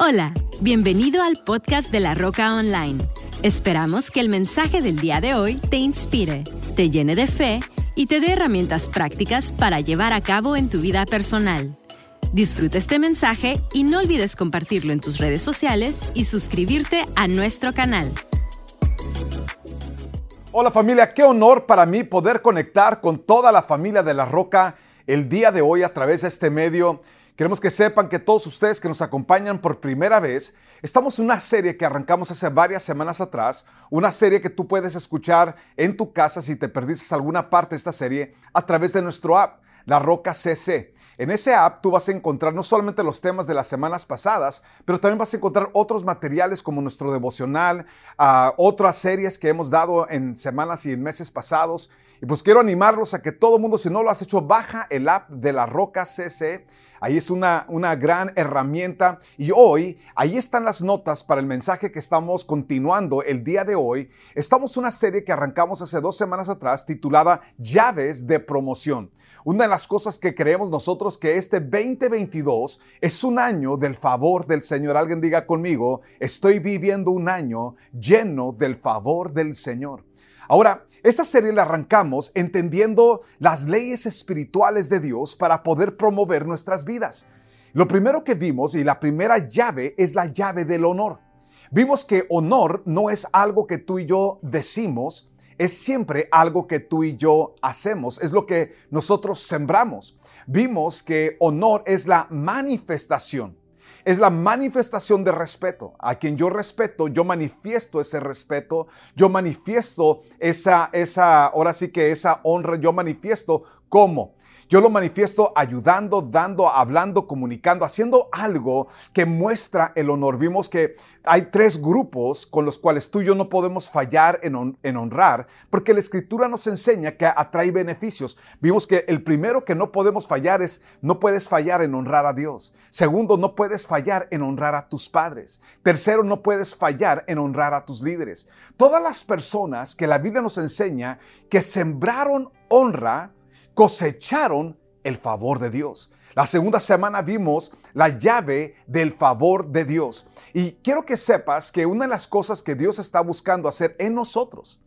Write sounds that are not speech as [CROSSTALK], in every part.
Hola, bienvenido al podcast de La Roca Online. Esperamos que el mensaje del día de hoy te inspire, te llene de fe y te dé herramientas prácticas para llevar a cabo en tu vida personal. Disfruta este mensaje y no olvides compartirlo en tus redes sociales y suscribirte a nuestro canal. Hola familia, qué honor para mí poder conectar con toda la familia de La Roca el día de hoy a través de este medio. Queremos que sepan que todos ustedes que nos acompañan por primera vez, estamos en una serie que arrancamos hace varias semanas atrás, una serie que tú puedes escuchar en tu casa si te perdiste alguna parte de esta serie a través de nuestro app, La Roca CC. En ese app tú vas a encontrar no solamente los temas de las semanas pasadas, pero también vas a encontrar otros materiales como nuestro devocional, uh, otras series que hemos dado en semanas y en meses pasados. Y pues quiero animarlos a que todo mundo, si no lo has hecho, baja el app de la Roca CC Ahí es una, una gran herramienta. Y hoy, ahí están las notas para el mensaje que estamos continuando el día de hoy. Estamos una serie que arrancamos hace dos semanas atrás titulada Llaves de Promoción. Una de las cosas que creemos nosotros que este 2022 es un año del favor del Señor. Alguien diga conmigo, estoy viviendo un año lleno del favor del Señor. Ahora, esta serie la arrancamos entendiendo las leyes espirituales de Dios para poder promover nuestras vidas. Lo primero que vimos y la primera llave es la llave del honor. Vimos que honor no es algo que tú y yo decimos, es siempre algo que tú y yo hacemos, es lo que nosotros sembramos. Vimos que honor es la manifestación es la manifestación de respeto. A quien yo respeto, yo manifiesto ese respeto, yo manifiesto esa, esa, ahora sí que esa honra, yo manifiesto cómo. Yo lo manifiesto ayudando, dando, hablando, comunicando, haciendo algo que muestra el honor. Vimos que hay tres grupos con los cuales tú y yo no podemos fallar en, en, honrar, porque la escritura nos enseña que atrae beneficios. Vimos que el primero que no podemos fallar es, no puedes fallar en honrar a Dios. Segundo, no puedes fallar en honrar a tus padres. Tercero, no puedes fallar en honrar a tus líderes. Todas las personas que la Biblia nos enseña que sembraron honra, cosecharon el favor de Dios. La segunda semana vimos la llave del favor de Dios. Y quiero que sepas que una de las cosas que Dios está buscando hacer en nosotros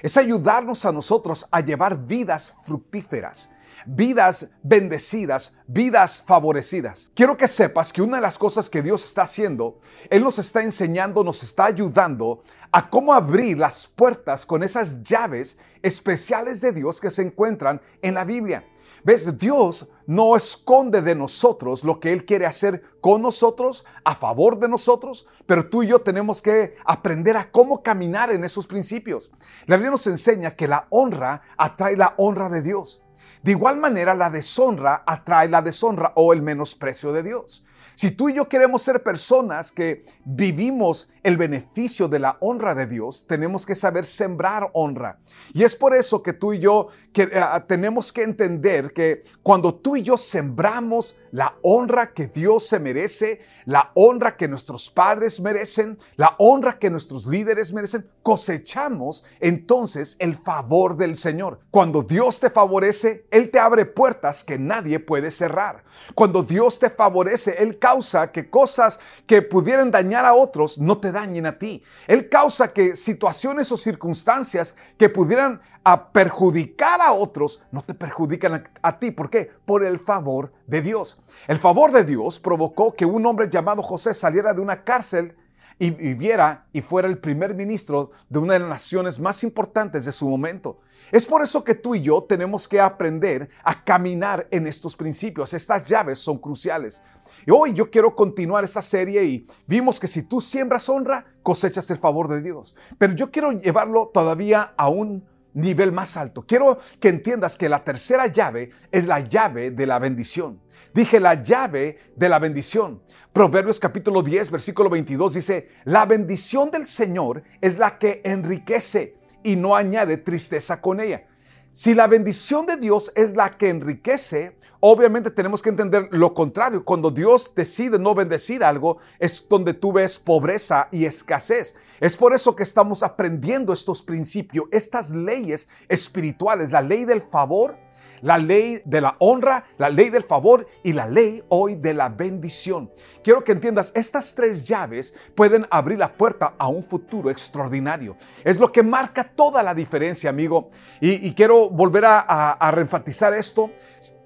es ayudarnos a nosotros a llevar vidas fructíferas, vidas bendecidas, vidas favorecidas. Quiero que sepas que una de las cosas que Dios está haciendo, Él nos está enseñando, nos está ayudando a cómo abrir las puertas con esas llaves especiales de Dios que se encuentran en la Biblia. ¿Ves? Dios no esconde de nosotros lo que Él quiere hacer con nosotros, a favor de nosotros, pero tú y yo tenemos que aprender a cómo caminar en esos principios. La Biblia nos enseña que la honra atrae la honra de Dios. De igual manera, la deshonra atrae la deshonra o el menosprecio de Dios. Si tú y yo queremos ser personas que vivimos el beneficio de la honra de Dios, tenemos que saber sembrar honra. Y es por eso que tú y yo eh, tenemos que entender que cuando tú y yo sembramos la honra que Dios se merece, la honra que nuestros padres merecen, la honra que nuestros líderes merecen, cosechamos entonces el favor del Señor. Cuando Dios te favorece, Él te abre puertas que nadie puede cerrar. Cuando Dios te favorece, Él causa que cosas que pudieran dañar a otros no te dañen a ti. Él causa que situaciones o circunstancias que pudieran a perjudicar a otros, no te perjudican a, ti. ¿Por qué? Por el favor de Dios. El favor de Dios provocó que un hombre llamado José saliera de una cárcel y viviera y fuera el primer ministro de una de las naciones más importantes de su momento. Es por eso que tú y yo tenemos que aprender a caminar en estos principios. Estas llaves son cruciales. Y hoy yo quiero continuar esta serie y vimos que si tú siembras honra, cosechas el favor de Dios. Pero yo quiero llevarlo todavía a un nivel más alto. Quiero que entiendas que la tercera llave es la llave de la bendición. Dije la llave de la bendición. Proverbios capítulo 10, versículo 22 dice, la bendición del Señor es la que enriquece y no añade tristeza con ella. Si la bendición de Dios es la que enriquece, obviamente tenemos que entender lo contrario. Cuando Dios decide no bendecir algo, es donde tú ves pobreza y escasez. Es por eso que estamos aprendiendo estos principios, estas leyes espirituales, la ley del favor, la ley de la honra, la ley del favor y la ley hoy de la bendición. Quiero que entiendas, estas tres llaves pueden abrir la puerta a un futuro extraordinario. Es lo que marca toda la diferencia, amigo. Y, quiero volver a, a, a reenfatizar esto.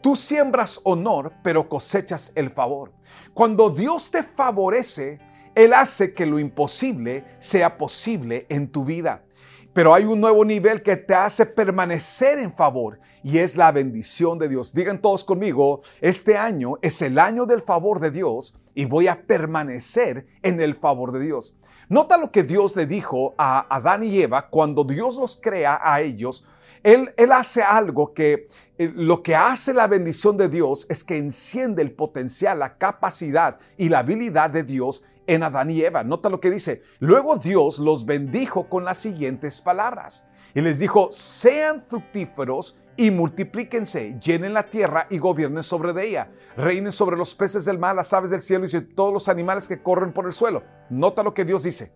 Tú siembras honor, pero cosechas el favor. Cuando Dios te favorece, Él hace que lo imposible sea posible en tu vida. Pero hay un nuevo nivel que te hace permanecer en favor y es la bendición de Dios. Digan todos conmigo, este año es el año del favor de Dios y voy a permanecer en el favor de Dios. Nota lo que Dios le dijo a Adán y Eva cuando Dios los crea a ellos. Él, él hace algo que eh, lo que hace la bendición de Dios es que enciende el potencial, la capacidad y la habilidad de Dios en Adán y Eva. Nota lo que dice. Luego Dios los bendijo con las siguientes palabras. Y les dijo, sean fructíferos y multiplíquense, llenen la tierra y gobiernen sobre ella. Reinen sobre los peces del mar, las aves del cielo y todos los animales que corren por el suelo. Nota lo que Dios dice.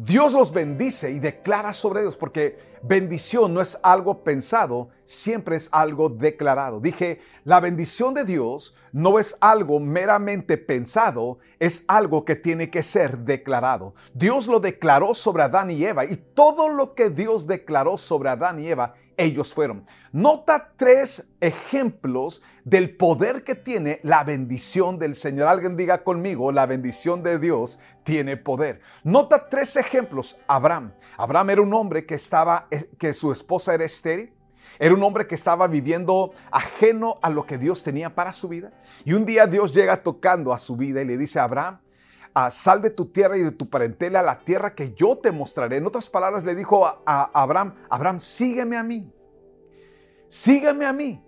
Dios los bendice y declara sobre ellos, porque bendición no es algo pensado, siempre es algo declarado. Dije, la bendición de Dios no es algo meramente pensado, es algo que tiene que ser declarado. Dios lo declaró sobre Adán y Eva y todo lo que Dios declaró sobre Adán y Eva ellos fueron. Nota tres ejemplos del poder que tiene la bendición del Señor. Alguien diga conmigo, la bendición de Dios tiene poder. Nota tres ejemplos. Abraham. Abraham era un hombre que estaba, eh, que su esposa era estéril. Era un hombre que estaba viviendo ajeno a lo que Dios tenía para su vida. Y un día Dios llega tocando a su vida y le dice Abraham, ah, sal de tu tierra y de tu parentela a la tierra que yo te mostraré. En otras palabras le dijo a, a Abraham, Abraham, sígueme a mí. Sígueme a mí.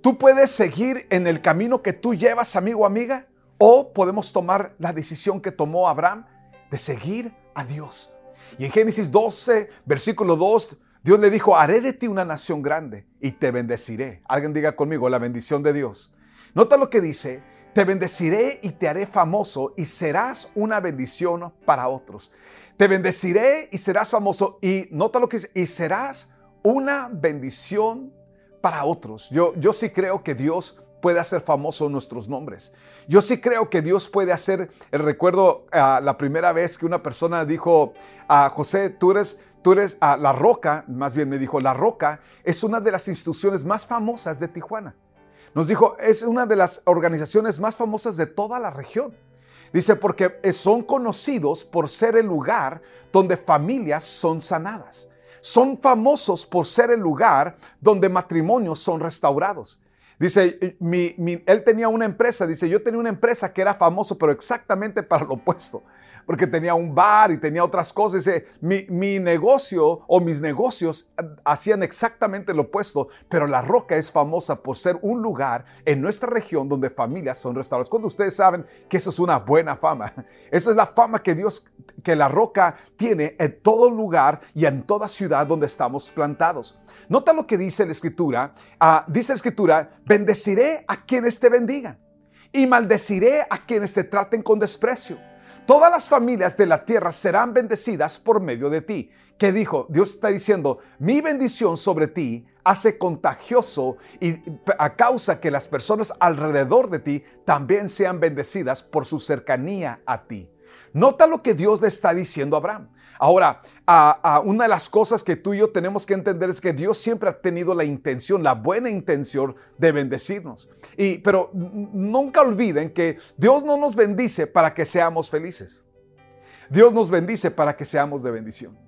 Tú puedes seguir en el camino que tú llevas, amigo amiga, o podemos tomar la decisión que tomó Abraham de seguir a Dios. Y en Génesis 12, versículo 2, Dios le dijo, haré de ti una nación grande y te bendeciré. Alguien diga conmigo, la bendición de Dios. Nota lo que dice, te bendeciré y te haré famoso y serás una bendición para otros. Te bendeciré y serás famoso y nota lo que dice, y serás una bendición para otros. Yo, yo sí creo que Dios puede hacer famosos nuestros nombres. Yo sí creo que Dios puede hacer, eh, recuerdo uh, la primera vez que una persona dijo, a José, tú eres, tú uh, la roca, más bien me dijo, la roca es una de las instituciones más famosas de Tijuana. Nos dijo, es una de las organizaciones más famosas de toda la región. Dice, porque son conocidos por ser el lugar donde familias son sanadas son famosos por ser el lugar donde matrimonios son restaurados. Dice, él tenía una empresa, dice, yo tenía una empresa que era famoso, pero exactamente para lo opuesto porque tenía un bar y tenía otras cosas. Mi, mi, negocio o mis negocios hacían exactamente lo opuesto, pero La Roca es famosa por ser un lugar en nuestra región donde familias son restauradas. Cuando ustedes saben que eso es una buena fama, [LAUGHS] esa es la fama que Dios, que La Roca tiene en todo lugar y en toda ciudad donde estamos plantados. Nota lo que dice la Escritura. Uh, dice la Escritura, bendeciré a quienes te bendigan y maldeciré a quienes te traten con desprecio. Todas las familias de la tierra serán bendecidas por medio de ti. ¿Qué dijo? Dios está diciendo, mi bendición sobre ti hace contagioso y a causa que las personas alrededor de ti también sean bendecidas por su cercanía a ti. Nota lo que Dios le está diciendo a Abraham. Ahora, una de las cosas que tú y yo tenemos que entender es que Dios siempre ha tenido la intención, la buena intención de bendecirnos. Y, pero nunca olviden que Dios no nos bendice para que seamos felices. Dios nos bendice para que seamos de bendición.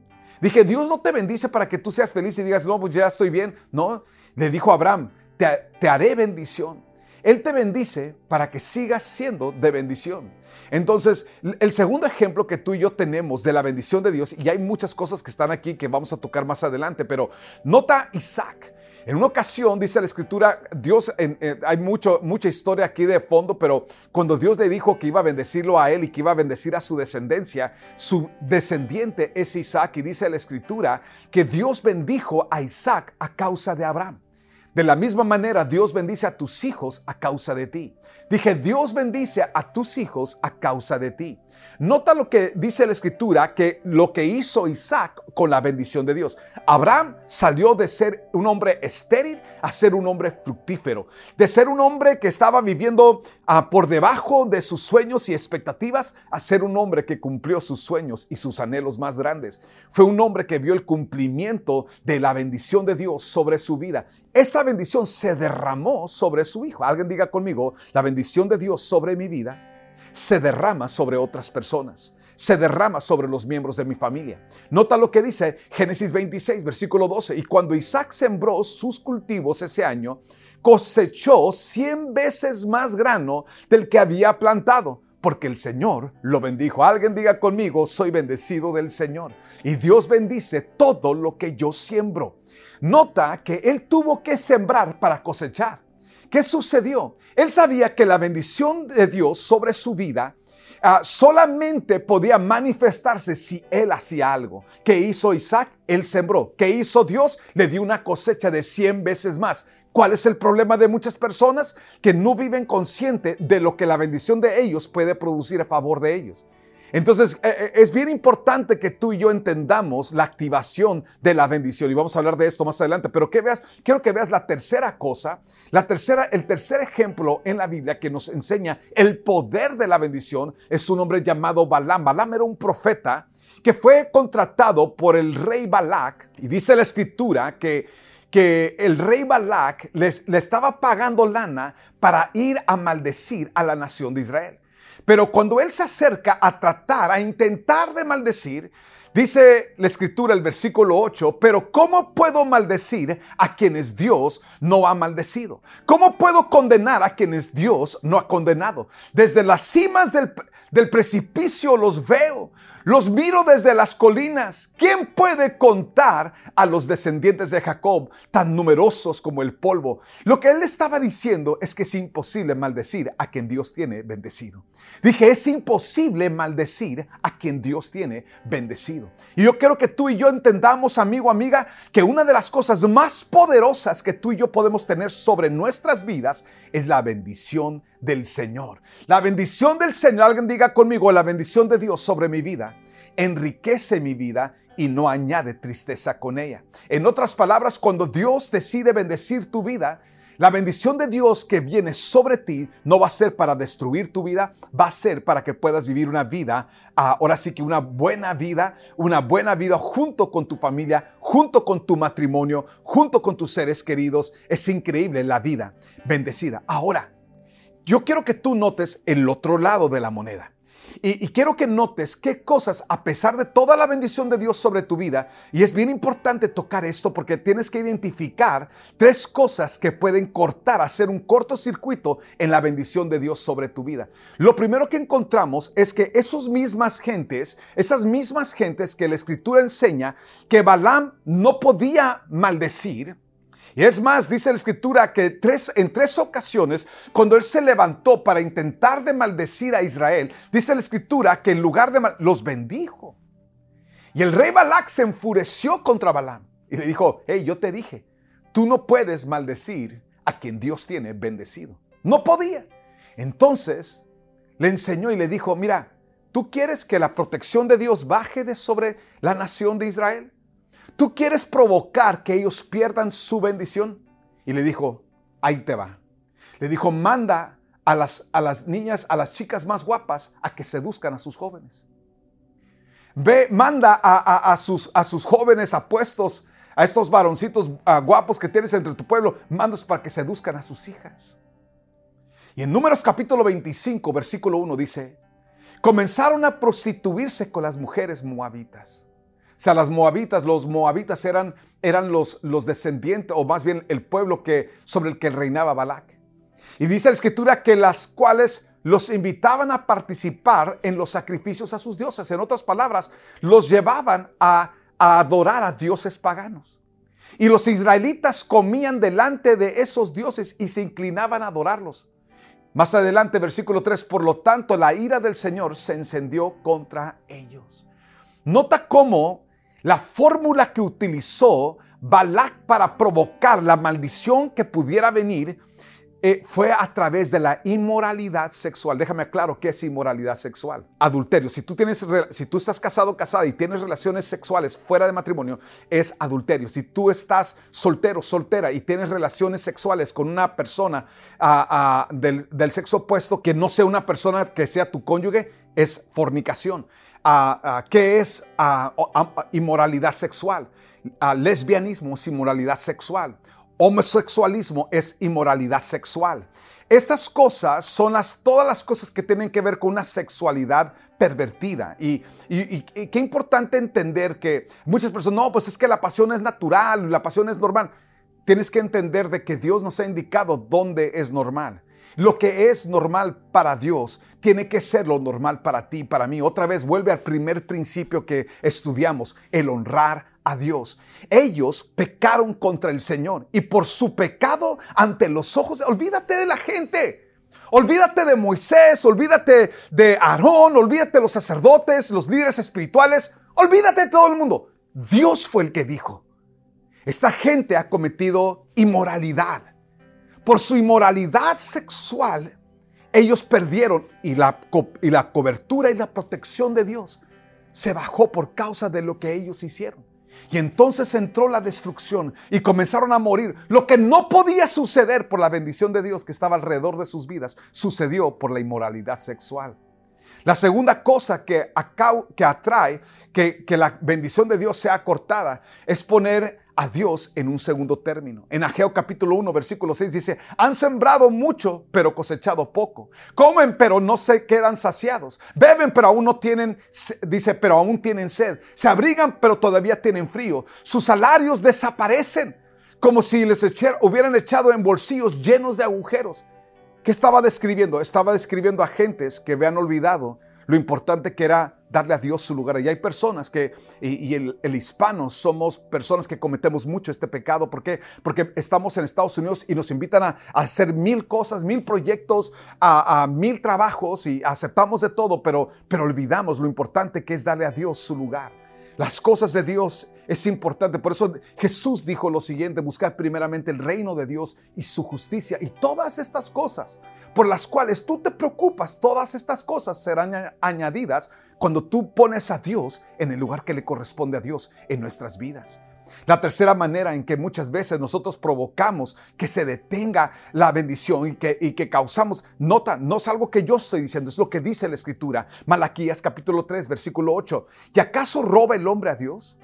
Dije, Dios no te bendice para que tú seas feliz y digas, no, pues ya estoy bien. No, le dijo Abraham, te haré bendición. Él te bendice para que sigas siendo de bendición. Entonces, el segundo ejemplo que tú y yo tenemos de la bendición de Dios, y hay muchas cosas que están aquí que vamos a tocar más adelante, pero nota Isaac. En una ocasión, dice la escritura, Dios, hay mucho, mucha historia aquí de fondo, pero cuando Dios le dijo que iba a bendecirlo a él y que iba a bendecir a su descendencia, su descendiente es Isaac, y dice la escritura que Dios bendijo a Isaac a causa de Abraham. De la misma manera, Dios bendice a tus hijos a causa de ti. Dije, Dios bendice a tus hijos a causa de ti. Nota lo que dice la escritura, que lo que hizo Isaac con la bendición de Dios. Abraham salió de ser un hombre estéril a ser un hombre fructífero, de ser un hombre que estaba viviendo ah, por debajo de sus sueños y expectativas, a ser un hombre que cumplió sus sueños y sus anhelos más grandes. Fue un hombre que vio el cumplimiento de la bendición de Dios sobre su vida. Esa bendición se derramó sobre su hijo. Alguien diga conmigo, la bendición de Dios sobre mi vida se derrama sobre otras personas, se derrama sobre los miembros de mi familia. Nota lo que dice Génesis 26, versículo 12. Y cuando Isaac sembró sus cultivos ese año, cosechó cien veces más grano del que había plantado porque el Señor lo bendijo. Alguien diga conmigo, soy bendecido del Señor. Y Dios bendice todo lo que yo siembro. Nota que Él tuvo que sembrar para cosechar. ¿Qué sucedió? Él sabía que la bendición de Dios sobre su vida ah, solamente podía manifestarse si él hacía algo. ¿Qué hizo Isaac? Él sembró. ¿Qué hizo Dios? Le dio una cosecha de 100 veces más. ¿Cuál es el problema de muchas personas? Que no viven consciente de lo que la bendición de ellos puede producir a favor de ellos. Entonces, eh, eh, es bien importante que tú y yo entendamos la activación de la bendición. Y vamos a hablar de esto más adelante. Pero quiero que veas la tercera cosa, la tercera, el tercer ejemplo en la Biblia que nos enseña el poder de la bendición es un hombre llamado Balaam. Balaam era un profeta que fue contratado por el rey Balak. Y dice la escritura que, que el rey Balak les, le estaba pagando lana para ir a maldecir a la nación de Israel. Pero cuando él se acerca a tratar, a intentar de maldecir, dice la escritura, el versículo 8, pero ¿cómo puedo maldecir a quienes Dios no ha maldecido? ¿Cómo puedo condenar a quienes Dios no ha condenado? Desde las cimas del, del precipicio los veo, los miro desde las colinas. ¿Quién puede contar a los descendientes de Jacob tan numerosos como el polvo? Lo que él estaba diciendo es que es imposible maldecir a quien Dios tiene bendecido. Dije, es imposible maldecir a quien Dios tiene bendecido. Y yo quiero que tú y yo entendamos, amigo, amiga, que una de las cosas más poderosas que tú y yo podemos tener sobre nuestras vidas es la bendición del Señor. La bendición del Señor, alguien diga conmigo, la bendición de Dios sobre mi vida, enriquece mi vida y no añade tristeza con ella. En otras palabras, cuando Dios decide bendecir tu vida, la bendición de Dios que viene sobre ti no va a ser para destruir tu vida, va a ser para que puedas vivir una vida, ah, ahora sí que una buena vida, una buena vida junto con tu familia, junto con tu matrimonio, junto con tus seres queridos. Es increíble la vida bendecida. Ahora, yo quiero que tú notes el otro lado de la moneda. Y, quiero que notes qué cosas, a pesar de toda la bendición de Dios sobre tu vida, y es bien importante tocar esto porque tienes que identificar tres cosas que pueden cortar, hacer un cortocircuito en la bendición de Dios sobre tu vida. Lo primero que encontramos es que esas mismas gentes, esas mismas gentes que la escritura enseña que Balaam no podía maldecir, y es más, dice la escritura que tres, en tres ocasiones, cuando él se levantó para intentar de maldecir a Israel, dice la escritura que en lugar de los bendijo. Y el rey Balak se enfureció contra Balaam y le dijo, hey, yo te dije, tú no puedes maldecir a quien Dios tiene bendecido. No podía. Entonces le enseñó y le dijo, mira, ¿tú quieres que la protección de Dios baje de sobre la nación de Israel? ¿Tú quieres provocar que ellos pierdan su bendición? Y le dijo, ahí te va. Le dijo, manda a las, a las niñas, a las chicas más guapas, a que seduzcan a sus jóvenes. Ve, manda a, sus, a sus jóvenes apuestos, a estos varoncitos guapos que tienes entre tu pueblo, mandos para que seduzcan a sus hijas. Y en Números capítulo 25, versículo 1 dice, comenzaron a prostituirse con las mujeres moabitas sea, las moabitas, los moabitas eran, eran los, los descendientes, o más bien el pueblo que, sobre el que reinaba Balak. Y dice la escritura que las cuales los invitaban a participar en los sacrificios a sus dioses. En otras palabras, los llevaban a, a adorar a dioses paganos. Y los israelitas comían delante de esos dioses y se inclinaban a adorarlos. Más adelante, versículo 3, por lo tanto, la ira del Señor se encendió contra ellos. Nota cómo la fórmula que utilizó Balak para provocar la maldición que pudiera venir eh, fue a través de la inmoralidad sexual. Déjame aclaro qué es inmoralidad sexual. Adulterio. Si tú, tienes, si tú estás casado casada y tienes relaciones sexuales fuera de matrimonio, es adulterio. Si tú estás soltero, soltera y tienes relaciones sexuales con una persona ah, ah, del, sexo opuesto que no sea una persona que sea tu cónyuge, es fornicación. Ah, ¿Qué es inmoralidad sexual? lesbianismo es inmoralidad sexual homosexualismo es inmoralidad sexual. Estas cosas son las, todas las cosas que tienen que ver con una sexualidad pervertida. Y, qué importante entender que muchas personas, no, pues es que la pasión es natural, la pasión es normal. Tienes que entender de que Dios nos ha indicado dónde es normal. Lo que es normal para Dios tiene que ser lo normal para ti, para mí. Otra vez vuelve al primer principio que estudiamos, el honrar a Dios. Ellos pecaron contra el Señor y por su pecado ante los ojos, olvídate de la gente. Olvídate de Moisés, olvídate de Aarón, olvídate de los sacerdotes, los líderes espirituales, olvídate de todo el mundo. Dios fue el que dijo, esta gente ha cometido inmoralidad. Por su inmoralidad sexual, ellos perdieron y la, y la cobertura y la protección de Dios se bajó por causa de lo que ellos hicieron. Y entonces entró la destrucción y comenzaron a morir. Lo que no podía suceder por la bendición de Dios que estaba alrededor de sus vidas, sucedió por la inmoralidad sexual. La segunda cosa que, que atrae que, que la bendición de Dios sea cortada es poner a Dios en un segundo término. En Ageo capítulo 1, versículo 6 dice, han sembrado mucho, pero cosechado poco. Comen, pero no se quedan saciados. Beben, pero aún no tienen, dice, pero aún tienen sed. Se abrigan, pero todavía tienen frío. Sus salarios desaparecen, como si les hubieran echado en bolsillos llenos de agujeros. ¿Qué estaba describiendo? Estaba describiendo a gentes que habían olvidado lo importante que era darle a Dios su lugar. Y hay personas que, y, el, hispano, somos personas que cometemos mucho este pecado. ¿Por qué? Porque estamos en Estados Unidos y nos invitan a, hacer mil cosas, mil proyectos, a, mil trabajos y aceptamos de todo, pero, pero olvidamos lo importante que es darle a Dios su lugar. Las cosas de Dios es importante. Por eso Jesús dijo lo siguiente, buscar primeramente el reino de Dios y su justicia. Y todas estas cosas por las cuales tú te preocupas, todas estas cosas serán añadidas cuando tú pones a Dios en el lugar que le corresponde a Dios en nuestras vidas. La tercera manera en que muchas veces nosotros provocamos que se detenga la bendición y que, y que causamos, nota, no es algo que yo estoy diciendo, es lo que dice la escritura. Malaquías capítulo 3, versículo 8. ¿Y acaso roba el hombre a Dios?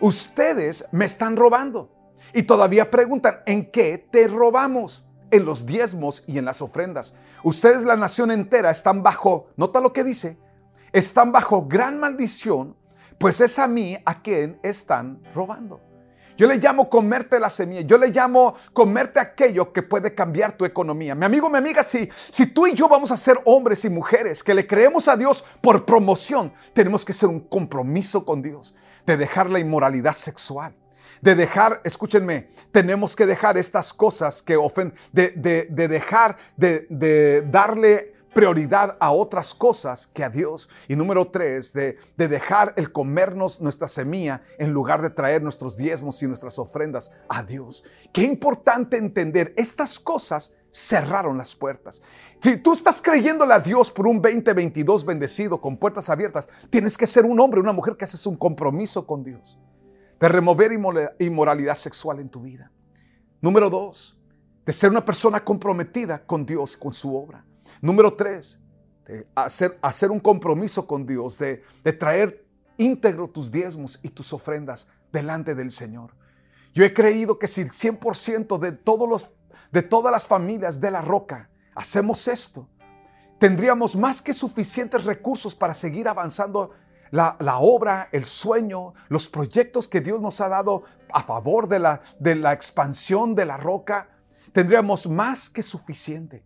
Ustedes me están robando. Y todavía preguntan, ¿en qué te robamos? En los diezmos y en las ofrendas. Ustedes, la nación entera, están bajo, nota lo que dice, están bajo gran maldición, pues es a mí a quien están robando. Yo le llamo comerte la semilla. Yo le llamo comerte aquello que puede cambiar tu economía. Mi amigo, mi amiga, si, si tú y yo vamos a ser hombres y mujeres que le creemos a Dios por promoción, tenemos que ser un compromiso con Dios de dejar la inmoralidad sexual. De dejar, escúchenme, tenemos que dejar estas cosas que ofenden, de, de, dejar de, de darle prioridad a otras cosas que a Dios. Y número tres, de, dejar el comernos nuestra semilla en lugar de traer nuestros diezmos y nuestras ofrendas a Dios. Qué importante entender, estas cosas cerraron las puertas. Si tú estás creyéndole a Dios por un 2022 bendecido con puertas abiertas, tienes que ser un hombre, una mujer que haces un compromiso con Dios de remover inmoralidad sexual en tu vida. Número dos, de ser una persona comprometida con Dios, con su obra. Número tres, hacer, hacer un compromiso con Dios, de, de traer íntegro tus diezmos y tus ofrendas delante del Señor. Yo he creído que si el 100% de, todos los, de todas las familias de la roca hacemos esto, tendríamos más que suficientes recursos para seguir avanzando la, obra, el sueño, los proyectos que Dios nos ha dado a favor de la, de la expansión de la roca. Tendríamos más que suficiente.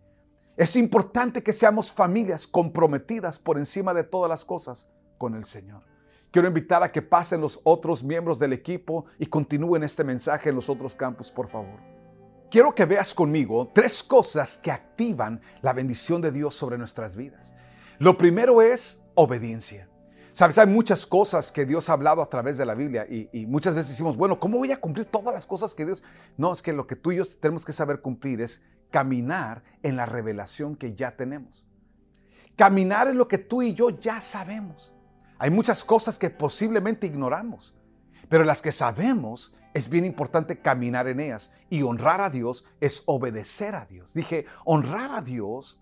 Es importante que seamos familias comprometidas por encima de todas las cosas con el Señor. Quiero invitar a que pasen los otros miembros del equipo y continúen este mensaje en los otros campos, por favor. Quiero que veas conmigo tres cosas que activan la bendición de Dios sobre nuestras vidas. Lo primero es obediencia. Sabes, hay muchas cosas que Dios ha hablado a través de la Biblia y, muchas veces decimos, bueno, ¿cómo voy a cumplir todas las cosas que Dios... No, es que lo que tú y yo tenemos que saber cumplir es caminar en la revelación que ya tenemos. Caminar en lo que tú y yo ya sabemos. Hay muchas cosas que posiblemente ignoramos, pero las que sabemos es bien importante caminar en ellas. Y honrar a Dios es obedecer a Dios. Dije, honrar a Dios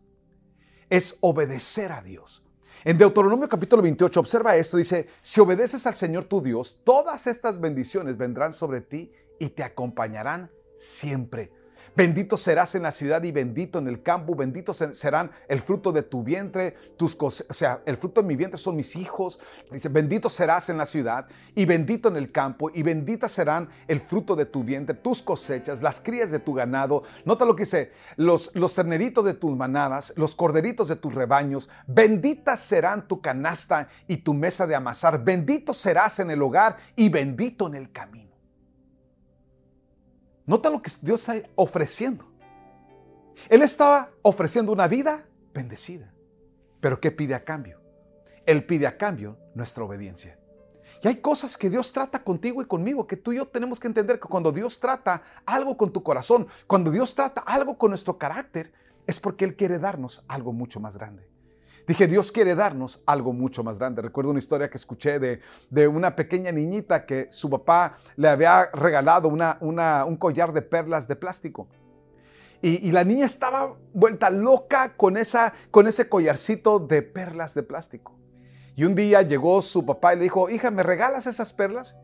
es obedecer a Dios. En Deuteronomio capítulo 28, observa esto, dice, si obedeces al Señor tu Dios, todas estas bendiciones vendrán sobre ti y te acompañarán siempre. Bendito serás en la ciudad y bendito en el campo, bendito serán el fruto de tu vientre, tus o sea, el fruto de mi vientre son mis hijos. Dice, bendito serás en la ciudad y bendito en el campo y bendita serán el fruto de tu vientre, tus cosechas, las crías de tu ganado. Nota lo que dice, los, los terneritos de tus manadas, los corderitos de tus rebaños, benditas serán tu canasta y tu mesa de amasar, bendito serás en el hogar y bendito en el camino. Nota lo que Dios está ofreciendo. Él estaba ofreciendo una vida bendecida. Pero ¿qué pide a cambio? Él pide a cambio nuestra obediencia. Y hay cosas que Dios trata contigo y conmigo que tú y yo tenemos que entender que cuando Dios trata algo con tu corazón, cuando Dios trata algo con nuestro carácter, es porque Él quiere darnos algo mucho más grande. Dije, Dios quiere darnos algo mucho más grande. Recuerdo una historia que escuché de, de una pequeña niñita que su papá le había regalado una, una, un collar de perlas de plástico. Y, y, la niña estaba vuelta loca con, esa, con ese collarcito de perlas de plástico. Y un día llegó su papá y le dijo, hija, ¿me regalas esas perlas?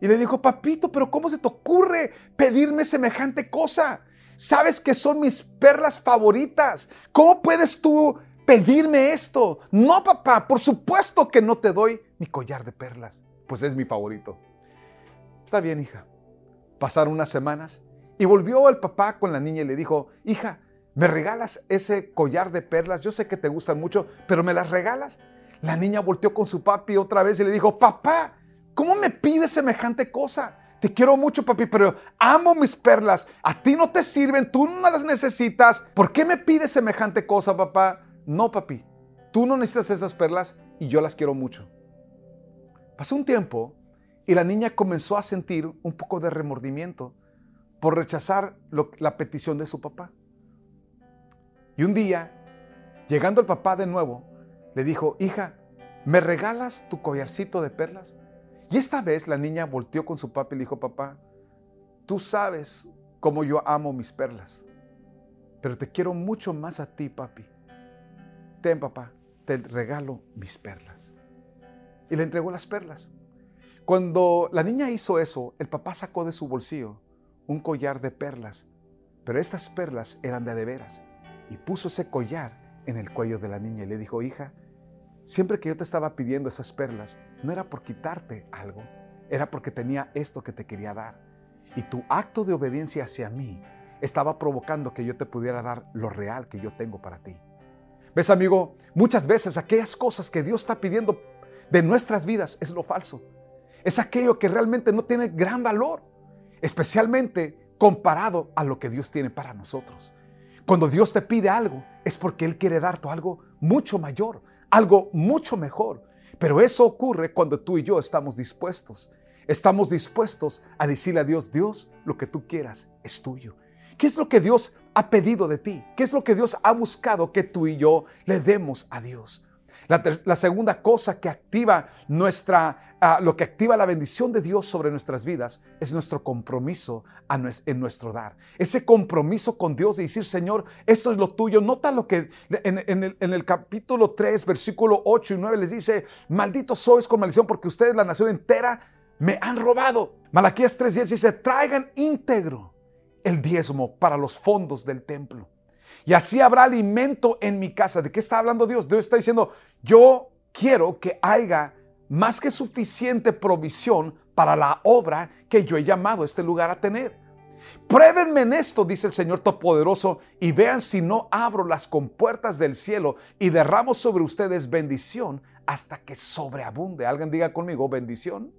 Y le dijo, papito, pero ¿cómo se te ocurre pedirme semejante cosa? Sabes que son mis perlas favoritas. ¿Cómo puedes tú pedirme esto. No, papá, por supuesto que no te doy mi collar de perlas, pues es mi favorito. Está bien, hija. Pasaron unas semanas y volvió el papá con la niña y le dijo, hija, ¿me regalas ese collar de perlas? Yo sé que te gustan mucho, pero ¿me las regalas? La niña volteó con su papi otra vez y le dijo, papá, ¿cómo me pides semejante cosa? Te quiero mucho, papi, pero amo mis perlas. A ti no te sirven, tú no las necesitas. ¿Por qué me pides semejante cosa, papá? No papi, tú no necesitas esas perlas y yo las quiero mucho. Pasó un tiempo y la niña comenzó a sentir un poco de remordimiento por rechazar la petición de su papá. Y un día, llegando el papá de nuevo, le dijo, hija, ¿me regalas tu collarcito de perlas? Y esta vez la niña volteó con su papá y le dijo, papá, tú sabes cómo yo amo mis perlas, pero te quiero mucho más a ti, papi ten papá, te regalo mis perlas. Y le entregó las perlas. Cuando la niña hizo eso, el papá sacó de su bolsillo un collar de perlas, pero estas perlas eran de de veras, y puso ese collar en el cuello de la niña y le dijo, hija, siempre que yo te estaba pidiendo esas perlas, no era por quitarte algo, era porque tenía esto que te quería dar. Y tu acto de obediencia hacia mí estaba provocando que yo te pudiera dar lo real que yo tengo para ti. ¿Ves, amigo? Muchas veces aquellas cosas que Dios está pidiendo de nuestras vidas es lo falso. Es aquello que realmente no tiene gran valor, especialmente comparado a lo que Dios tiene para nosotros. Cuando Dios te pide algo, es porque Él quiere darte algo mucho mayor, algo mucho mejor. Pero eso ocurre cuando tú y yo estamos dispuestos. Estamos dispuestos a decirle a Dios, Dios, lo que tú quieras es tuyo. ¿Qué es lo que Dios ha pedido de ti? ¿Qué es lo que Dios ha buscado que tú y yo le demos a Dios? La, segunda cosa que activa nuestra, ah, lo que activa la bendición de Dios sobre nuestras vidas es nuestro compromiso en nuestro dar. Ese compromiso con Dios y decir, Señor, esto es lo tuyo. Nota lo que en, el, capítulo 3, versículo 8 y 9 les dice, malditos sois con maldición porque ustedes, la nación entera, me han robado. Malaquías 3.10 dice, traigan íntegro el diezmo para los fondos del templo. Y así habrá alimento en mi casa. ¿De qué está hablando Dios? Dios está diciendo, yo quiero que haya más que suficiente provisión para la obra que yo he llamado este lugar a tener. Pruébenme en esto, dice el Señor Todopoderoso, y vean si no abro las compuertas del cielo y derramo sobre ustedes bendición hasta que sobreabunde. Alguien diga conmigo, bendición.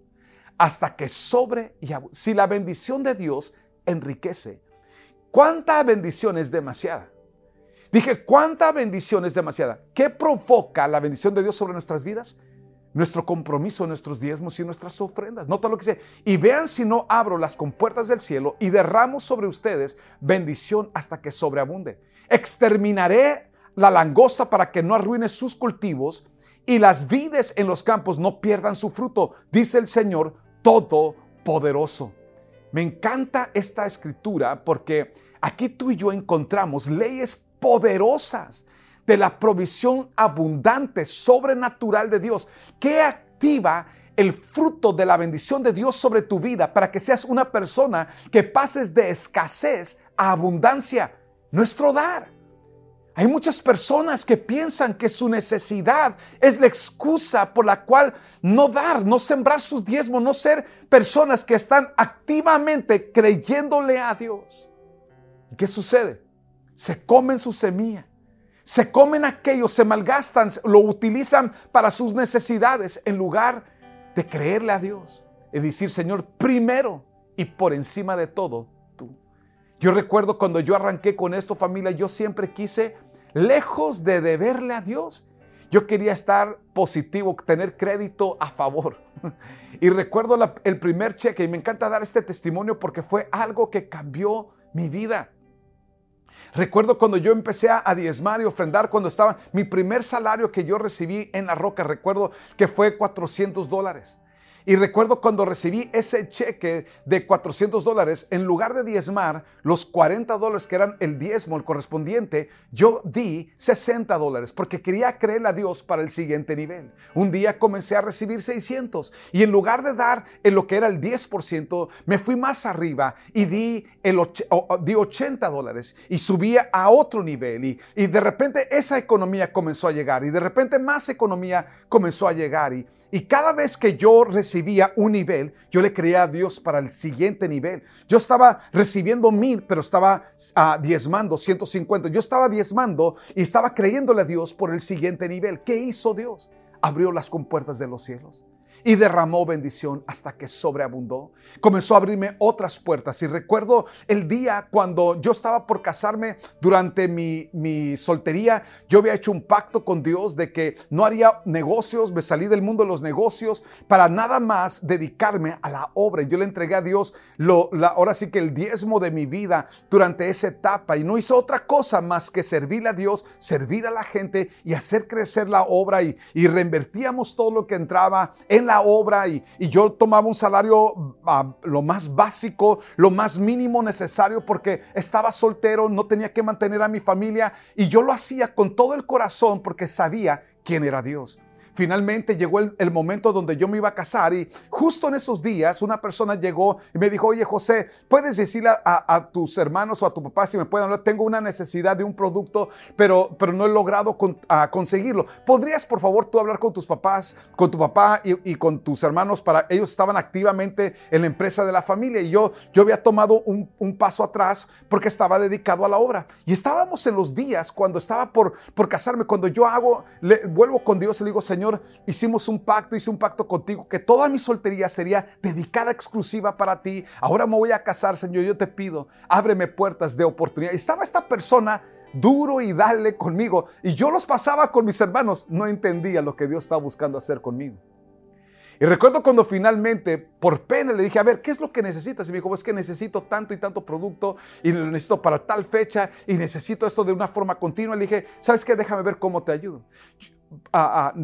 Hasta que sobre y Si la bendición de Dios enriquece. ¿Cuánta bendición es demasiada? Dije, ¿cuánta bendición es demasiada? ¿Qué provoca la bendición de Dios sobre nuestras vidas? nuestro compromiso, nuestros diezmos y nuestras ofrendas. Nota lo que dice. Y vean si no abro las compuertas del cielo y derramo sobre ustedes bendición hasta que sobreabunde. Exterminaré la langosta para que no arruine sus cultivos y las vides en los campos no pierdan su fruto, dice el Señor Todopoderoso. Me encanta esta escritura porque aquí tú y yo encontramos leyes poderosas de la provisión abundante, sobrenatural de Dios, que activa el fruto de la bendición de Dios sobre tu vida para que seas una persona que pases de escasez a abundancia. Nuestro dar. Hay muchas personas que piensan que su necesidad es la excusa por la cual no dar, no sembrar sus diezmos, no ser personas que están activamente creyéndole a Dios. ¿Y qué sucede? Se comen su semilla se comen aquello, se malgastan, lo utilizan para sus necesidades en lugar de creerle a Dios y decir, Señor, primero y por encima de todo, tú. Yo recuerdo cuando yo arranqué con esto, familia, yo siempre quise, lejos de deberle a Dios, yo quería estar positivo, tener crédito a favor. [LAUGHS] Y recuerdo el primer cheque, y me encanta dar este testimonio porque fue algo que cambió mi vida. Recuerdo cuando yo empecé a diezmar y ofrendar, cuando estaba mi primer salario que yo recibí en la roca, recuerdo que fue 400 dólares. Y recuerdo cuando recibí ese cheque de 400 dólares, en lugar de diezmar los 40 dólares que eran el diezmo, el correspondiente, yo di 60 dólares porque quería creerle a Dios para el siguiente nivel. Un día comencé a recibir 600 y en lugar de dar en lo que era el 10%, me fui más arriba y di, el di 80 dólares y subía a otro nivel. Y, y de repente esa economía comenzó a llegar y de repente más economía comenzó a llegar. Y, y cada vez que yo recibía un nivel, yo le creía a Dios para el siguiente nivel. Yo estaba recibiendo mil, pero estaba uh, diezmando 150. Yo estaba diezmando y estaba creyéndole a Dios por el siguiente nivel. ¿Qué hizo Dios? Abrió las compuertas de los cielos y derramó bendición hasta que sobreabundó. Comenzó a abrirme otras puertas y recuerdo el día cuando yo estaba por casarme durante mi, mi, soltería, yo había hecho un pacto con Dios de que no haría negocios, me salí del mundo de los negocios para nada más dedicarme a la obra. Yo le entregué a Dios lo, ahora sí que el diezmo de mi vida durante esa etapa y no hizo otra cosa más que servirle a Dios, servir a la gente y hacer crecer la obra y, y reinvertíamos todo lo que entraba en la obra y, yo tomaba un salario ah, lo más básico, lo más mínimo necesario porque estaba soltero, no tenía que mantener a mi familia y yo lo hacía con todo el corazón porque sabía quién era Dios. Finalmente llegó el, momento donde yo me iba a casar y justo en esos días una persona llegó y me dijo, oye José, ¿puedes decirle a, tus hermanos o a tu papá si me pueden hablar? Tengo una necesidad de un producto, pero, pero no he logrado conseguirlo. ¿Podrías por favor tú hablar con tus papás, con tu papá y, con tus hermanos para ellos estaban activamente en la empresa de la familia y yo, yo había tomado un, paso atrás porque estaba dedicado a la obra. Y estábamos en los días cuando estaba por, por casarme, cuando yo hago, vuelvo con Dios y le digo, Señor, hicimos un pacto, hice un pacto contigo, que toda mi soltería sería dedicada exclusiva para ti. Ahora me voy a casar, Señor, yo te pido, ábreme puertas de oportunidad. estaba esta persona duro y dale conmigo. Y yo los pasaba con mis hermanos. No entendía lo que Dios estaba buscando hacer conmigo. Y recuerdo cuando finalmente, por pena, le dije, a ver, ¿qué es lo que necesitas? Y me dijo, es que necesito tanto y tanto producto y lo necesito para tal fecha y necesito esto de una forma continua. Le dije, ¿sabes qué? Déjame ver cómo te ayudo.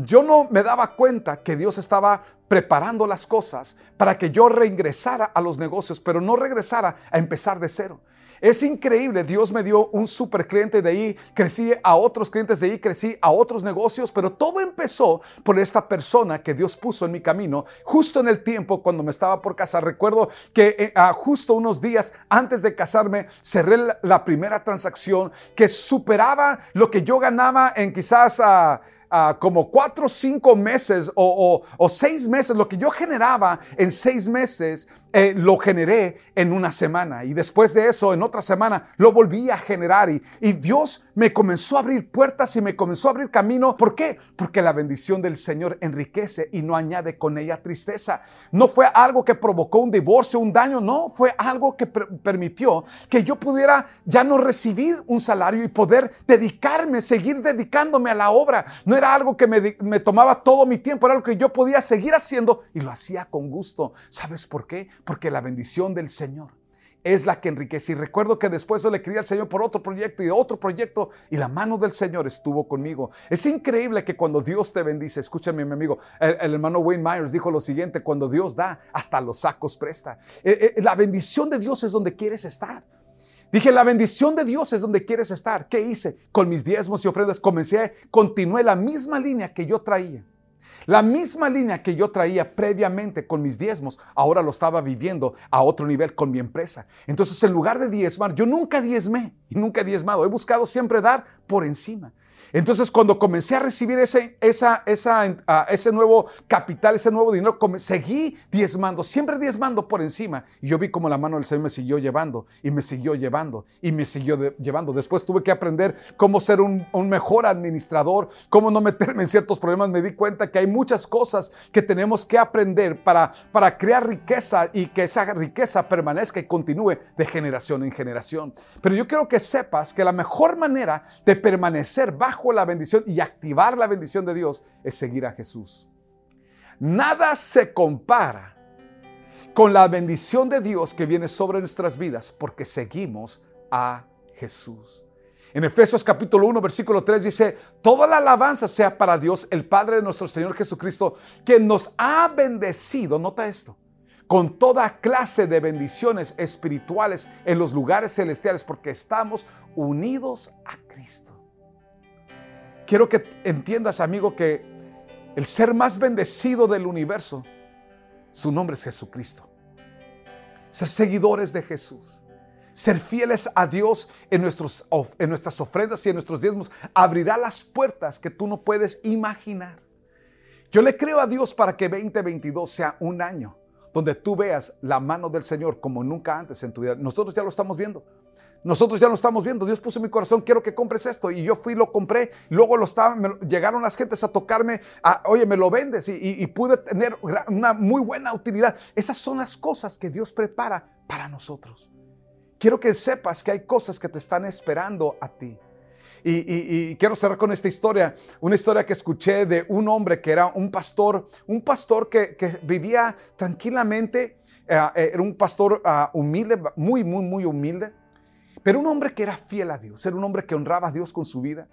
Yo no me daba cuenta que Dios estaba preparando las cosas para que yo reingresara a los negocios, pero no regresara a empezar de cero. Es increíble, Dios me dio un super cliente de ahí, crecí a otros clientes de ahí, crecí a otros negocios, pero todo empezó por esta persona que Dios puso en mi camino justo en el tiempo cuando me estaba por casar. Recuerdo que eh, justo unos días antes de casarme cerré la, primera transacción que superaba lo que yo ganaba en quizás... a como cuatro o cinco meses o, seis meses, lo que yo generaba en seis meses eh, lo generé en una semana y después de eso, en otra semana, lo volví a generar y, y Dios me comenzó a abrir puertas y me comenzó a abrir camino. ¿Por qué? Porque la bendición del Señor enriquece y no añade con ella tristeza. No fue algo que provocó un divorcio, un daño, no, fue algo que permitió que yo pudiera ya no recibir un salario y poder dedicarme, seguir dedicándome a la obra. No era algo que me, me tomaba todo mi tiempo, era algo que yo podía seguir haciendo y lo hacía con gusto. ¿Sabes por qué? Porque la bendición del Señor es la que enriquece. Y recuerdo que después yo le quería al Señor por otro proyecto y otro proyecto y la mano del Señor estuvo conmigo. Es increíble que cuando Dios te bendice, escúchame mi amigo, el, hermano Wayne Myers dijo lo siguiente, cuando Dios da, hasta los sacos presta. Eh, eh, la bendición de Dios es donde quieres estar. Dije, la bendición de Dios es donde quieres estar. ¿Qué hice? Con mis diezmos y ofrendas comencé, continué la misma línea que yo traía. La misma línea que yo traía previamente con mis diezmos, ahora lo estaba viviendo a otro nivel con mi empresa. Entonces, en lugar de diezmar, yo nunca diezmé y nunca he diezmado. He buscado siempre dar por encima. Entonces, cuando comencé a recibir ese, esa, esa, ah, ese nuevo capital, ese nuevo dinero, seguí diezmando, siempre diezmando por encima. Y yo vi como la mano del Señor me siguió llevando y me siguió llevando y me siguió llevando. Después tuve que aprender cómo ser un, un mejor administrador, cómo no meterme en ciertos problemas. Me di cuenta que hay muchas cosas que tenemos que aprender para, para crear riqueza y que esa riqueza permanezca y continúe de generación en generación. Pero yo quiero que sepas que la mejor manera de permanecer bajo la bendición y activar la bendición de Dios es seguir a Jesús. Nada se compara con la bendición de Dios que viene sobre nuestras vidas porque seguimos a Jesús. En Efesios capítulo 1, versículo 3 dice, toda la alabanza sea para Dios, el Padre de nuestro Señor Jesucristo, que nos ha bendecido, nota esto, con toda clase de bendiciones espirituales en los lugares celestiales, porque estamos unidos a Cristo. Quiero que entiendas, amigo, que el ser más bendecido del universo, su nombre es Jesucristo. Ser seguidores de Jesús. Ser fieles a Dios en, nuestras ofrendas y en nuestros diezmos abrirá las puertas que tú no puedes imaginar. Yo le creo a Dios para que 2022 sea un año donde tú veas la mano del Señor como nunca antes en tu vida. Nosotros ya lo estamos viendo. Nosotros ya lo estamos viendo. Dios puso en mi corazón, quiero que compres esto. Y yo fui y lo compré. Luego lo estaba, llegaron las gentes a tocarme, oye, me lo vendes. Y, pude tener una muy buena utilidad. Esas son las cosas que Dios prepara para nosotros. Quiero que sepas que hay cosas que te están esperando a ti. Y, quiero cerrar con esta historia, una historia que escuché de un hombre que era un pastor, un pastor que, vivía tranquilamente, eh, era un pastor ah, humilde, muy, muy, muy humilde pero un hombre que era fiel a Dios, era un hombre que honraba a Dios con su vida.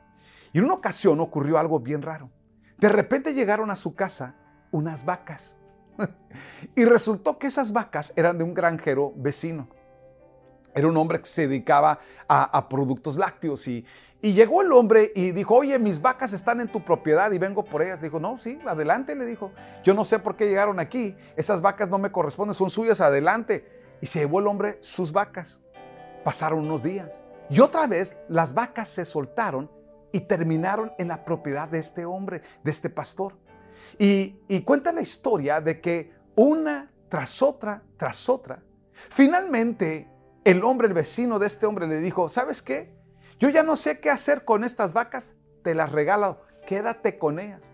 Y en una ocasión ocurrió algo bien raro. De repente llegaron a su casa unas vacas. [LAUGHS] y resultó que esas vacas eran de un granjero vecino. Era un hombre que se dedicaba a, productos lácteos y, y, llegó el hombre y dijo, oye, mis vacas están en tu propiedad y vengo por ellas. Dijo, no, sí, adelante, le dijo. Yo no sé por qué llegaron aquí. Esas vacas no me corresponden, son suyas, adelante. Y se llevó el hombre sus vacas. Pasaron unos días y otra vez las vacas se soltaron y terminaron en la propiedad de este hombre, de este pastor. Y, cuenta la historia de que una tras otra, tras otra, finalmente el hombre, el vecino de este hombre le dijo, ¿sabes qué? Yo ya no sé qué hacer con estas vacas, te las regalo, quédate con ellas.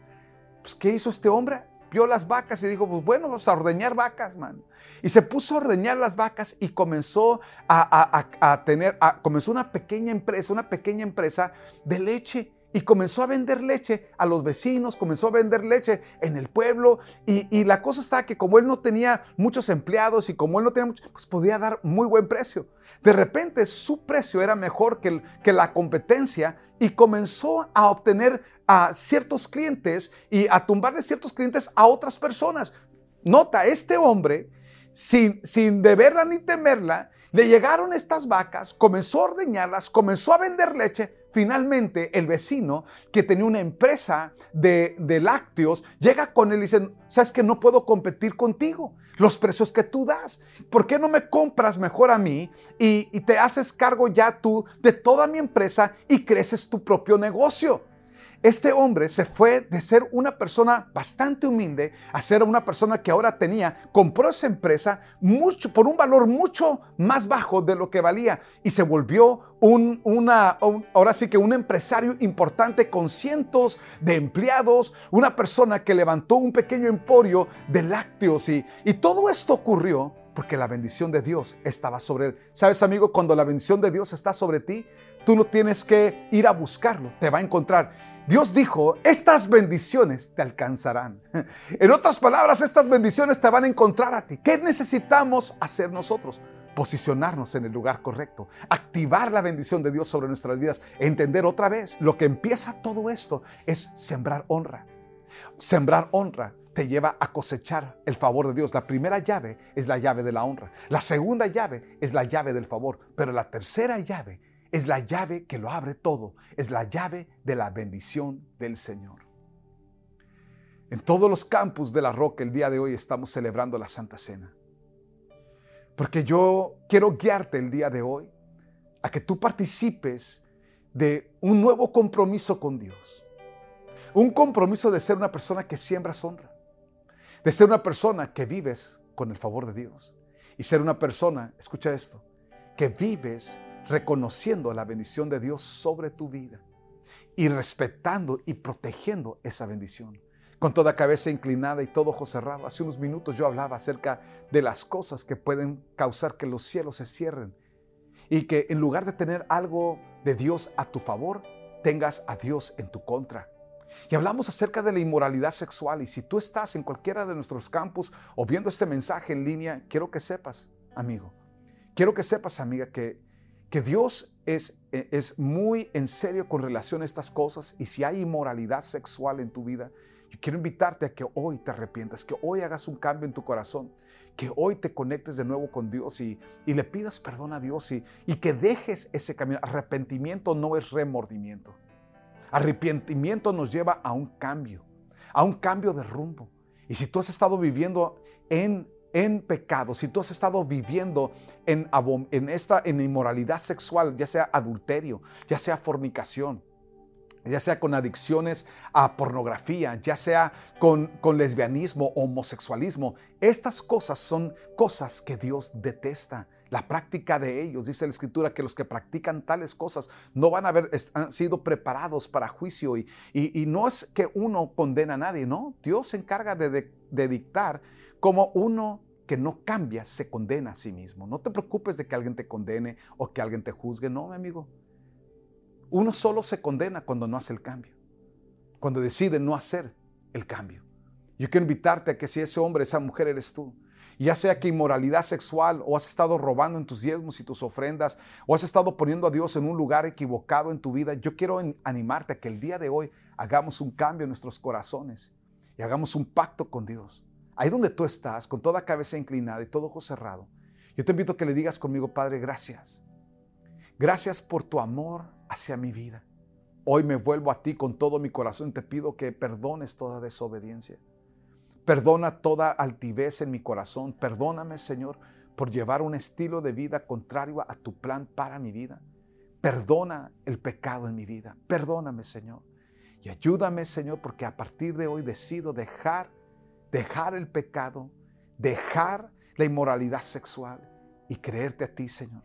Pues, ¿qué hizo este hombre? Vio las vacas y dijo, pues bueno, vamos a ordeñar vacas, man. Y se puso a ordeñar las vacas y comenzó a, tener, comenzó una pequeña empresa, una pequeña empresa de leche. Y comenzó a vender leche a los vecinos, comenzó a vender leche en el pueblo. Y, la cosa está que como él no tenía muchos empleados y como él no tenía mucho, pues podía dar muy buen precio. De repente su precio era mejor que, que la competencia y comenzó a obtener a ciertos clientes y a tumbarle ciertos clientes a otras personas. Nota, este hombre, sin, sin deberla ni temerla, le llegaron estas vacas, comenzó a ordeñarlas, comenzó a vender leche. Finalmente, el vecino que tenía una empresa de, lácteos llega con él y dice, sabes que no puedo competir contigo, los precios que tú das. ¿Por qué no me compras mejor a mí y, y te haces cargo ya tú de toda mi empresa y creces tu propio negocio? Este hombre se fue de ser una persona bastante humilde a ser una persona que ahora tenía, compró esa empresa mucho, por un valor mucho más bajo de lo que valía y se volvió un, una, ahora sí que un empresario importante con cientos de empleados, una persona que levantó un pequeño emporio de lácteos y, y todo esto ocurrió porque la bendición de Dios estaba sobre él. ¿Sabes, amigo? Cuando la bendición de Dios está sobre ti, tú no tienes que ir a buscarlo, te va a encontrar. Dios dijo, estas bendiciones te alcanzarán. [LAUGHS] En otras palabras, estas bendiciones te van a encontrar a ti. ¿Qué necesitamos hacer nosotros? Posicionarnos en el lugar correcto, activar la bendición de Dios sobre nuestras vidas, entender otra vez, lo que empieza todo esto es sembrar honra. Sembrar honra te lleva a cosechar el favor de Dios. La primera llave es la llave de la honra. La segunda llave es la llave del favor. Pero la tercera llave es la llave que lo abre todo, es la llave de la bendición del Señor. En todos los campus de la Roca el día de hoy estamos celebrando la Santa Cena. Porque yo quiero guiarte el día de hoy a que tú participes de un nuevo compromiso con Dios. Un compromiso de ser una persona que siembra honra. De ser una persona que vives con el favor de Dios. Y ser una persona, escucha esto, que vives reconociendo la bendición de Dios sobre tu vida y respetando y protegiendo esa bendición. Con toda cabeza inclinada y todo ojo cerrado, hace unos minutos yo hablaba acerca de las cosas que pueden causar que los cielos se cierren y que en lugar de tener algo de Dios a tu favor, tengas a Dios en tu contra. Y hablamos acerca de la inmoralidad sexual y si tú estás en cualquiera de nuestros campos o viendo este mensaje en línea, quiero que sepas, amigo, quiero que sepas, amiga, que que Dios es, e, es muy en serio con relación a estas cosas y si hay inmoralidad sexual en tu vida, yo quiero invitarte a que hoy te arrepientas, que hoy hagas un cambio en tu corazón, que hoy te conectes de nuevo con Dios y, y le pidas perdón a Dios y, y que dejes ese camino. Arrepentimiento no es remordimiento. Arrepentimiento nos lleva a un cambio, a un cambio de rumbo. Y si tú has estado viviendo en en pecado, si tú has estado viviendo en, esta en inmoralidad sexual, ya sea adulterio, ya sea fornicación, ya sea con adicciones a pornografía, ya sea con, lesbianismo, homosexualismo, estas cosas son cosas que Dios detesta. La práctica de ellos, dice la escritura, que los que practican tales cosas no van a haber han sido preparados para juicio. Y, y, no es que uno condena a nadie, no. Dios se encarga de dictar como uno que no cambia se condena a sí mismo. No te preocupes de que alguien te condene o que alguien te juzgue. No, mi amigo. Uno solo se condena cuando no hace el cambio. Cuando decide no hacer el cambio. Yo quiero invitarte a que si ese hombre, esa mujer eres tú, ya sea que inmoralidad sexual o has estado robando en tus diezmos y tus ofrendas o has estado poniendo a Dios en un lugar equivocado en tu vida, yo quiero animarte a que el día de hoy hagamos un cambio en nuestros corazones y hagamos un pacto con Dios. Ahí donde tú estás, con toda cabeza inclinada y todo ojo cerrado, yo te invito a que le digas conmigo, Padre, gracias. Gracias por tu amor hacia mi vida. Hoy me vuelvo a ti con todo mi corazón. Te pido que perdones toda desobediencia. Perdona toda altivez en mi corazón. Perdóname, Señor, por llevar un estilo de vida contrario a tu plan para mi vida. Perdona el pecado en mi vida. Perdóname, Señor. Y ayúdame, Señor, porque a partir de hoy decido dejar dejar el pecado, dejar la inmoralidad sexual y creerte a ti, Señor.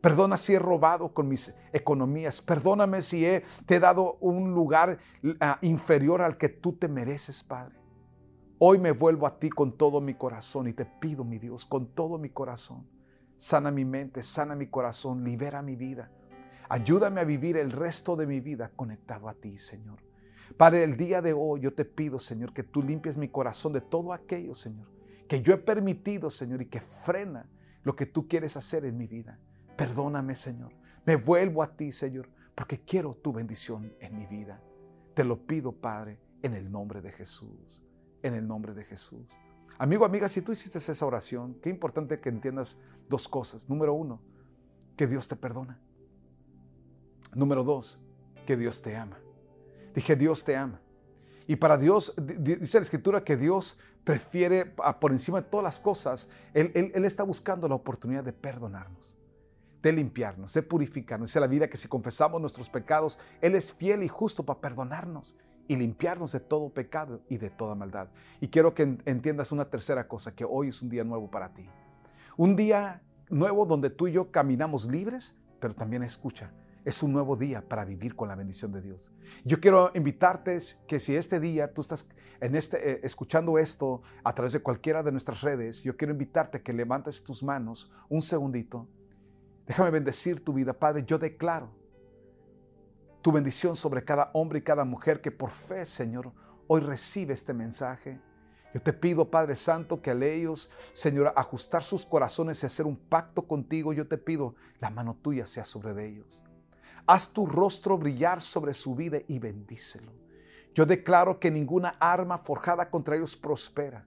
Perdona si he robado con mis economías. Perdóname si he, te he dado un lugar ah, inferior al que tú te mereces, Padre. Hoy me vuelvo a ti con todo mi corazón y te pido, mi Dios, con todo mi corazón. Sana mi mente, sana mi corazón, libera mi vida. Ayúdame a vivir el resto de mi vida conectado a ti, Señor. Para el día de hoy yo te pido, Señor, que tú limpies mi corazón de todo aquello, Señor, que yo he permitido, Señor, y que frena lo que tú quieres hacer en mi vida. Perdóname, Señor. Me vuelvo a ti, Señor, porque quiero tu bendición en mi vida. Te lo pido, Padre, en el nombre de Jesús. En el nombre de Jesús. Amigo, amiga, si tú hiciste esa oración, qué importante que entiendas dos cosas. Número uno, que Dios te perdona. Número dos, que Dios te ama. Dije, Dios te ama. Y para Dios, dice la escritura que Dios prefiere por encima de todas las cosas, él, él, está buscando la oportunidad de perdonarnos. de limpiarnos, de purificarnos. Dice la vida que si confesamos nuestros pecados, Él es fiel y justo para perdonarnos y limpiarnos de todo pecado y de toda maldad. Y quiero que entiendas una tercera cosa, que hoy es un día nuevo para ti. Un día nuevo donde tú y yo caminamos libres, pero también escucha, es un nuevo día para vivir con la bendición de Dios. Yo quiero invitarte que si este día tú estás en este, eh, escuchando esto a través de cualquiera de nuestras redes, yo quiero invitarte que levantes tus manos un segundito. Déjame bendecir tu vida, Padre. Yo declaro tu bendición sobre cada hombre y cada mujer que por fe, Señor, hoy recibe este mensaje. Yo te pido, Padre Santo, que a ellos, Señor, ajustar sus corazones y hacer un pacto contigo. Yo te pido, la mano tuya sea sobre de ellos. Haz tu rostro brillar sobre su vida y bendícelo. Yo declaro que ninguna arma forjada contra ellos prospera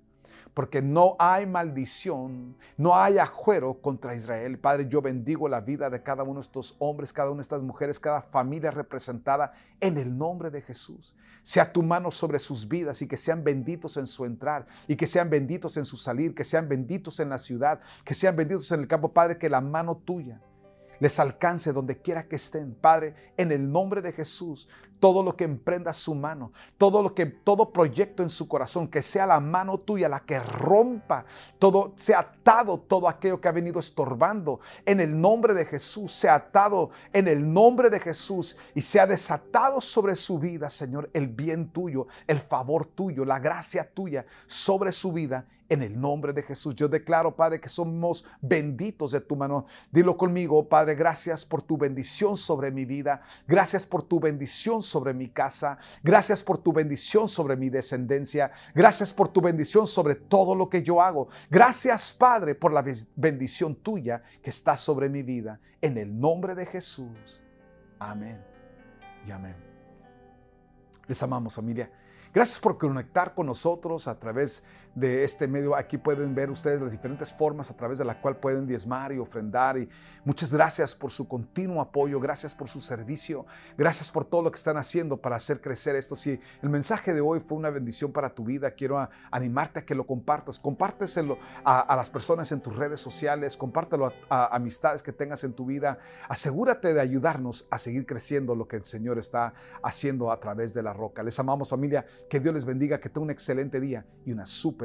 porque no hay maldición, no hay ajuero contra Israel. Padre, yo bendigo la vida de cada uno de estos hombres, cada una de estas mujeres, cada familia representada en el nombre de Jesús. Sea tu mano sobre sus vidas y que sean benditos en su entrar y que sean benditos en su salir, que sean benditos en la ciudad, que sean benditos en el campo. Padre, que la mano tuya les alcance donde quiera que estén. Padre, en el nombre de Jesús, todo lo que emprenda su mano, todo lo que todo proyecto en su corazón, que sea la mano tuya la que rompa todo, sea atado todo aquello que ha venido estorbando. En el nombre de Jesús, sea atado en el nombre de Jesús y sea desatado sobre su vida, Señor, el bien tuyo, el favor tuyo, la gracia tuya sobre su vida en el nombre de Jesús. Yo declaro, Padre, que somos benditos de tu mano. Dilo conmigo, Padre, gracias por tu bendición sobre mi vida. Gracias por tu bendición sobre mi casa. Gracias por tu bendición sobre mi descendencia. Gracias por tu bendición sobre todo lo que yo hago. Gracias, Padre, por la bendición tuya que está sobre mi vida. En el nombre de Jesús. Amén y amén. Les amamos, familia. Gracias por conectar con nosotros a través de este medio. Aquí pueden ver ustedes las diferentes formas a través de la cual pueden diezmar y ofrendar. Y muchas gracias por su continuo apoyo, gracias por su servicio, gracias por todo lo que están haciendo para hacer crecer esto. Si el mensaje de hoy fue una bendición para tu vida, quiero animarte a que lo compartas. Compárteselo a, las personas en tus redes sociales, compártelo a, amistades que tengas en tu vida. Asegúrate de ayudarnos a seguir creciendo lo que el Señor está haciendo a través de la roca. Les amamos familia, que Dios les bendiga, que tenga un excelente día y una súper